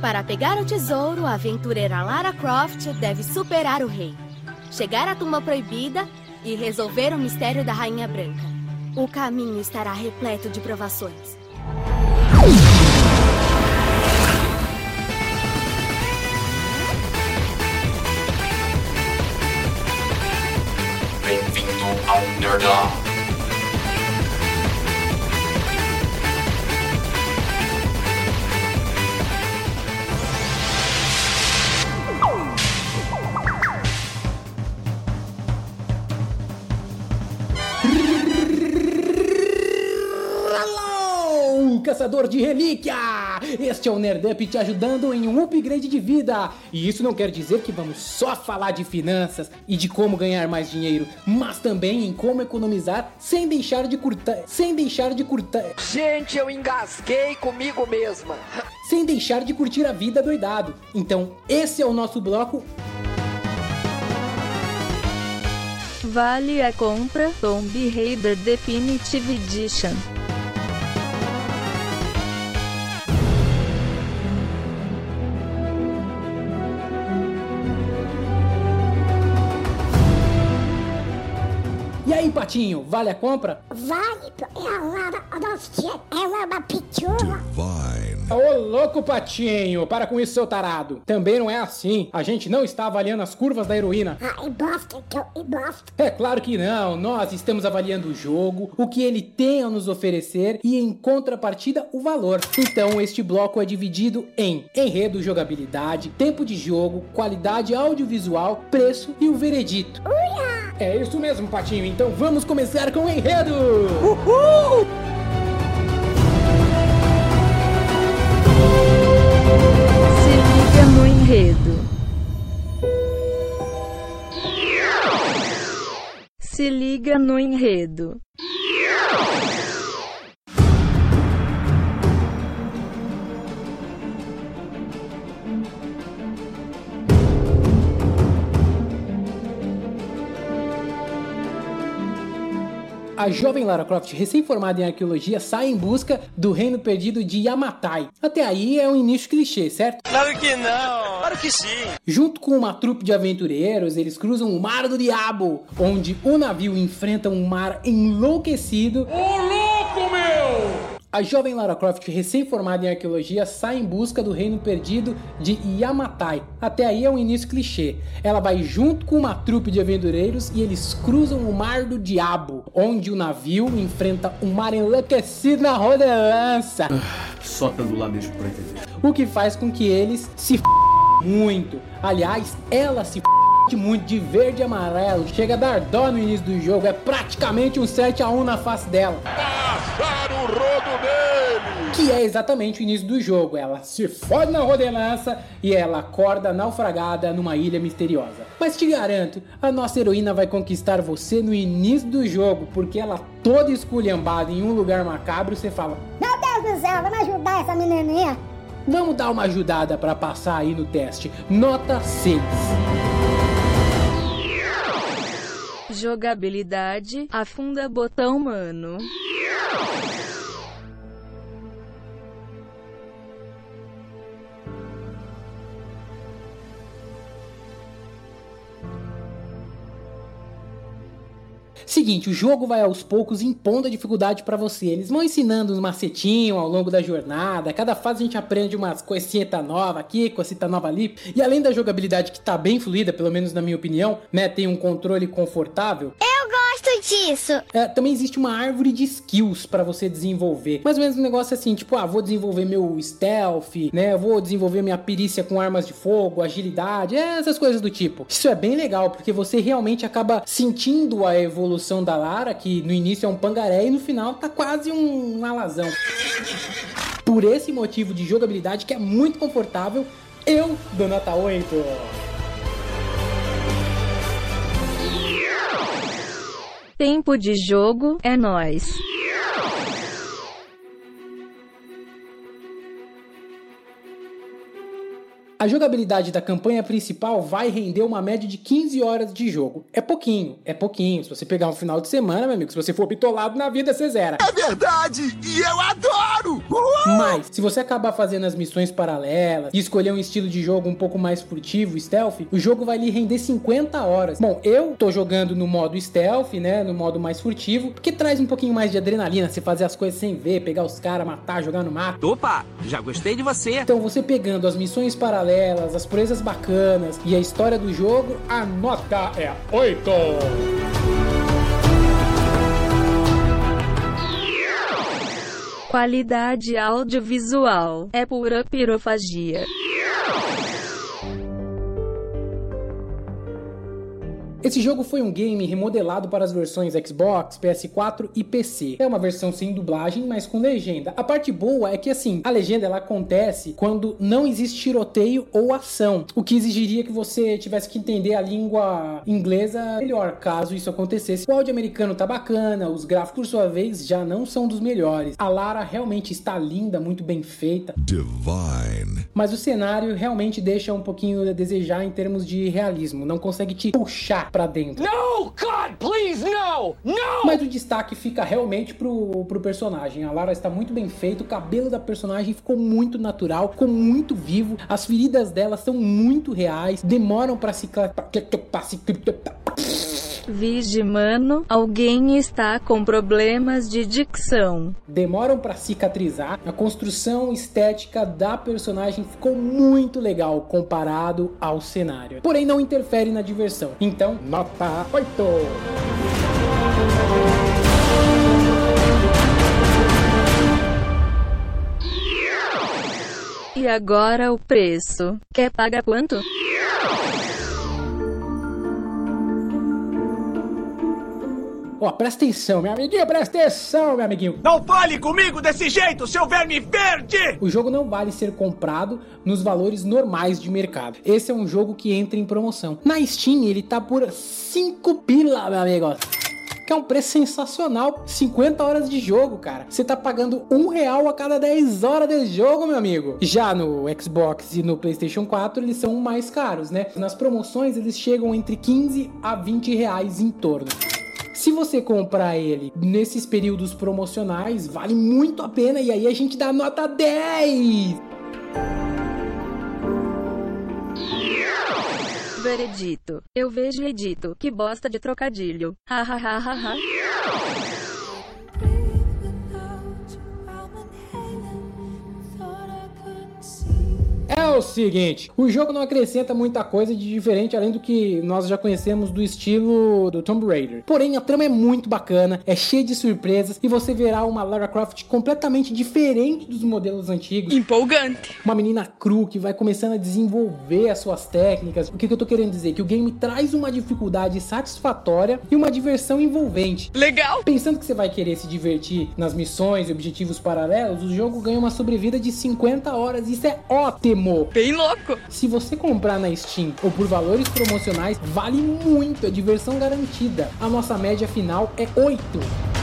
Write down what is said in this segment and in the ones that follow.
Para pegar o tesouro, a aventureira Lara Croft deve superar o rei, chegar à tumba proibida e resolver o mistério da Rainha Branca. O caminho estará repleto de provações. Bem-vindo ao Nerdão. Caçador de relíquia! Este é o Nerdup te ajudando em um upgrade de vida. E isso não quer dizer que vamos só falar de finanças e de como ganhar mais dinheiro, mas também em como economizar sem deixar de curtar, sem deixar de curtar. Gente, eu engasguei comigo mesma. Sem deixar de curtir a vida doidado. Então, esse é o nosso bloco Vale a compra Tomb Raider Definitive Edition. Patinho, vale a compra? Vale, ela, ela é uma pichula. Ô, louco, Patinho, para com isso, seu tarado. Também não é assim. A gente não está avaliando as curvas da heroína. Ah, e bosta, então, e bosta. É claro que não. Nós estamos avaliando o jogo, o que ele tem a nos oferecer e, em contrapartida, o valor. Então, este bloco é dividido em enredo, jogabilidade, tempo de jogo, qualidade audiovisual, preço e o veredito. Uia! É isso mesmo, Patinho. Então vamos começar com o enredo! Uhul! Enredo. Se liga no enredo. A jovem Lara Croft, recém-formada em arqueologia, sai em busca do reino perdido de Yamatai. Até aí é um início clichê, certo? Claro que não, claro que sim. Junto com uma trupe de aventureiros, eles cruzam o Mar do Diabo, onde o navio enfrenta um mar enlouquecido. Ô louco, meu! A jovem Lara Croft, recém-formada em arqueologia, sai em busca do reino perdido de Yamatai. Até aí é um início clichê. Ela vai junto com uma trupe de aventureiros e eles cruzam o Mar do Diabo, onde o navio enfrenta um mar enlouquecido na rodelança. Ah, só lá mesmo pra entender. O que faz com que eles se f... muito. Aliás, ela se f muito de verde e amarelo, chega a dar dó no início do jogo, é praticamente um 7 a 1 na face dela. Rodo dele! Que é exatamente o início do jogo. Ela se fode na rodelança e ela acorda naufragada numa ilha misteriosa. Mas te garanto, a nossa heroína vai conquistar você no início do jogo, porque ela toda esculhambada em um lugar macabro, você fala: Meu Deus do céu, vamos ajudar essa menininha. Vamos dar uma ajudada para passar aí no teste. Nota 6. Jogabilidade, afunda botão mano. Seguinte, o jogo vai aos poucos impondo a dificuldade para você. Eles vão ensinando uns macetinhos ao longo da jornada. Cada fase a gente aprende umas coisinhas nova aqui, coisita nova ali. E além da jogabilidade que tá bem fluida, pelo menos na minha opinião, né, tem um controle confortável. Gosto disso. É, também existe uma árvore de skills para você desenvolver. Mais ou menos um negócio assim, tipo, ah, vou desenvolver meu stealth, né? Vou desenvolver minha perícia com armas de fogo, agilidade, é, essas coisas do tipo. Isso é bem legal, porque você realmente acaba sentindo a evolução da Lara, que no início é um pangaré e no final tá quase um alazão. Por esse motivo de jogabilidade que é muito confortável, eu dou nota 8. Tempo de jogo é nós. A jogabilidade da campanha principal vai render uma média de 15 horas de jogo. É pouquinho, é pouquinho. Se você pegar um final de semana, meu amigo, se você for bitolado na vida, você zera. É verdade! E eu adoro! Uhul! Mas, se você acabar fazendo as missões paralelas e escolher um estilo de jogo um pouco mais furtivo, stealth, o jogo vai lhe render 50 horas. Bom, eu tô jogando no modo stealth, né? No modo mais furtivo, porque traz um pouquinho mais de adrenalina, você fazer as coisas sem ver, pegar os caras, matar, jogar no mato. Opa, já gostei de você. Então, você pegando as missões paralelas, as proezas bacanas e a história do jogo, a nota é 8. Qualidade audiovisual é pura pirofagia. Esse jogo foi um game remodelado para as versões Xbox, PS4 e PC. É uma versão sem dublagem, mas com legenda. A parte boa é que assim, a legenda ela acontece quando não existe tiroteio ou ação, o que exigiria que você tivesse que entender a língua inglesa melhor, caso isso acontecesse. O áudio americano tá bacana, os gráficos por sua vez já não são dos melhores. A Lara realmente está linda, muito bem feita. Divine. Mas o cenário realmente deixa um pouquinho a desejar em termos de realismo, não consegue te puxar pra dentro. No, God, please, no! No! Mas o destaque fica realmente pro, pro personagem. A Lara está muito bem feita, o cabelo da personagem ficou muito natural, ficou muito vivo, as feridas dela são muito reais, demoram pra se. Pra, Vige, mano, alguém está com problemas de dicção. demoram pra cicatrizar. A construção estética da personagem ficou muito legal comparado ao cenário. Porém, não interfere na diversão. Então, nota 8. E agora o preço. Quer pagar quanto? Ó, presta atenção, meu amiguinho, presta atenção, meu amiguinho. Não fale comigo desse jeito, seu verme verde! O jogo não vale ser comprado nos valores normais de mercado. Esse é um jogo que entra em promoção. Na Steam, ele tá por 5 pila, meu amigo. Que é um preço sensacional. 50 horas de jogo, cara. Você tá pagando um real a cada 10 horas de jogo, meu amigo. Já no Xbox e no PlayStation 4, eles são mais caros, né? Nas promoções, eles chegam entre 15 a 20 reais em torno. Se você comprar ele nesses períodos promocionais, vale muito a pena e aí a gente dá nota 10. Veredito. Eu vejo edito que bosta de trocadilho. Ha ha ha ha ha. O seguinte, o jogo não acrescenta muita coisa de diferente além do que nós já conhecemos do estilo do Tomb Raider. Porém, a trama é muito bacana, é cheia de surpresas e você verá uma Lara Croft completamente diferente dos modelos antigos. Empolgante. Uma menina cru que vai começando a desenvolver as suas técnicas. O que, que eu tô querendo dizer? Que o game traz uma dificuldade satisfatória e uma diversão envolvente. Legal. Pensando que você vai querer se divertir nas missões e objetivos paralelos, o jogo ganha uma sobrevida de 50 horas. Isso é ótimo! Bem louco. Se você comprar na Steam ou por valores promocionais, vale muito, é diversão garantida. A nossa média final é 8.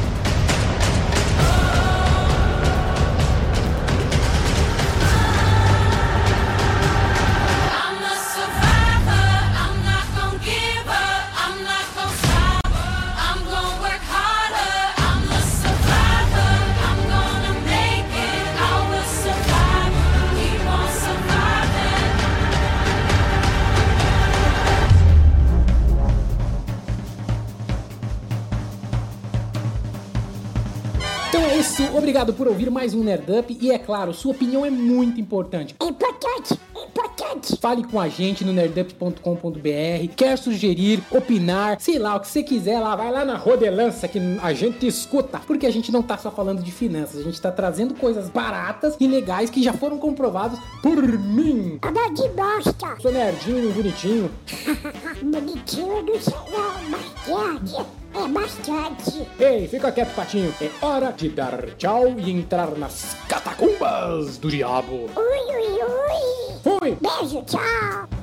Isso, obrigado por ouvir mais um Nerd Up e é claro, sua opinião é muito importante. Importante, importante. Fale com a gente no nerdup.com.br, quer sugerir, opinar, sei lá, o que você quiser lá, vai lá na rodelança que a gente escuta. Porque a gente não tá só falando de finanças, a gente tá trazendo coisas baratas e legais que já foram comprovados por mim. Nada de bosta. Sou nerdinho, bonitinho. Bonitinho do céu, bastante. É bastante. Ei, fica quieto, patinho. É hora de dar tchau e entrar nas catacumbas do diabo. Ui, ui, ui. Fui! Beijo, tchau.